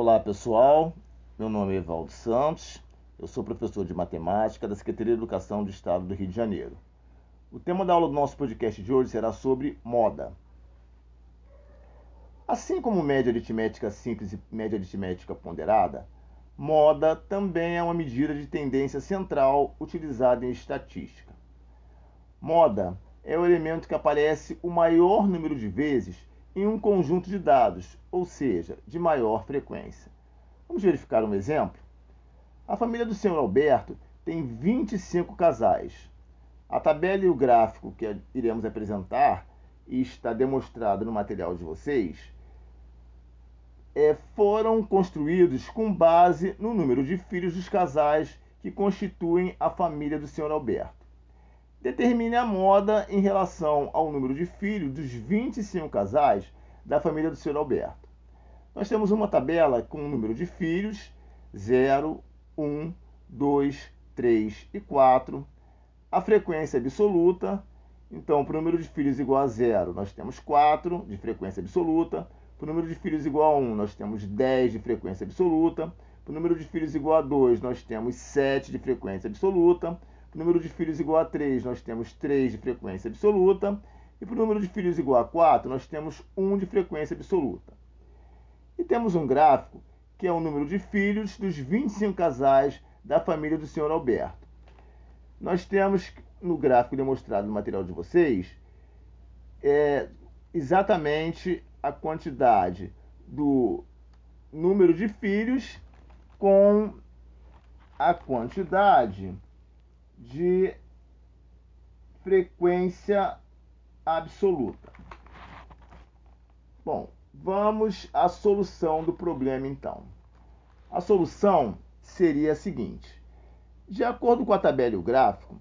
Olá pessoal, meu nome é Evaldo Santos, eu sou professor de matemática da Secretaria de Educação do Estado do Rio de Janeiro. O tema da aula do nosso podcast de hoje será sobre moda. Assim como média aritmética simples e média aritmética ponderada, moda também é uma medida de tendência central utilizada em estatística. Moda é o elemento que aparece o maior número de vezes em um conjunto de dados, ou seja, de maior frequência. Vamos verificar um exemplo? A família do senhor Alberto tem 25 casais. A tabela e o gráfico que iremos apresentar e está demonstrado no material de vocês é, foram construídos com base no número de filhos dos casais que constituem a família do senhor Alberto. Determine a moda em relação ao número de filhos dos 25 casais da família do Sr. Alberto. Nós temos uma tabela com o número de filhos 0, 1, 2, 3 e 4. A frequência absoluta, então, para o número de filhos igual a 0, nós temos 4 de frequência absoluta. Para o número de filhos igual a 1, nós temos 10 de frequência absoluta. Para o número de filhos igual a 2, nós temos 7 de frequência absoluta número de filhos igual a 3, nós temos 3 de frequência absoluta. E para o número de filhos igual a 4, nós temos 1 de frequência absoluta. E temos um gráfico que é o número de filhos dos 25 casais da família do senhor Alberto. Nós temos no gráfico demonstrado no material de vocês é, exatamente a quantidade do número de filhos com a quantidade de frequência absoluta. Bom, vamos à solução do problema então. A solução seria a seguinte: de acordo com a tabela e o gráfico,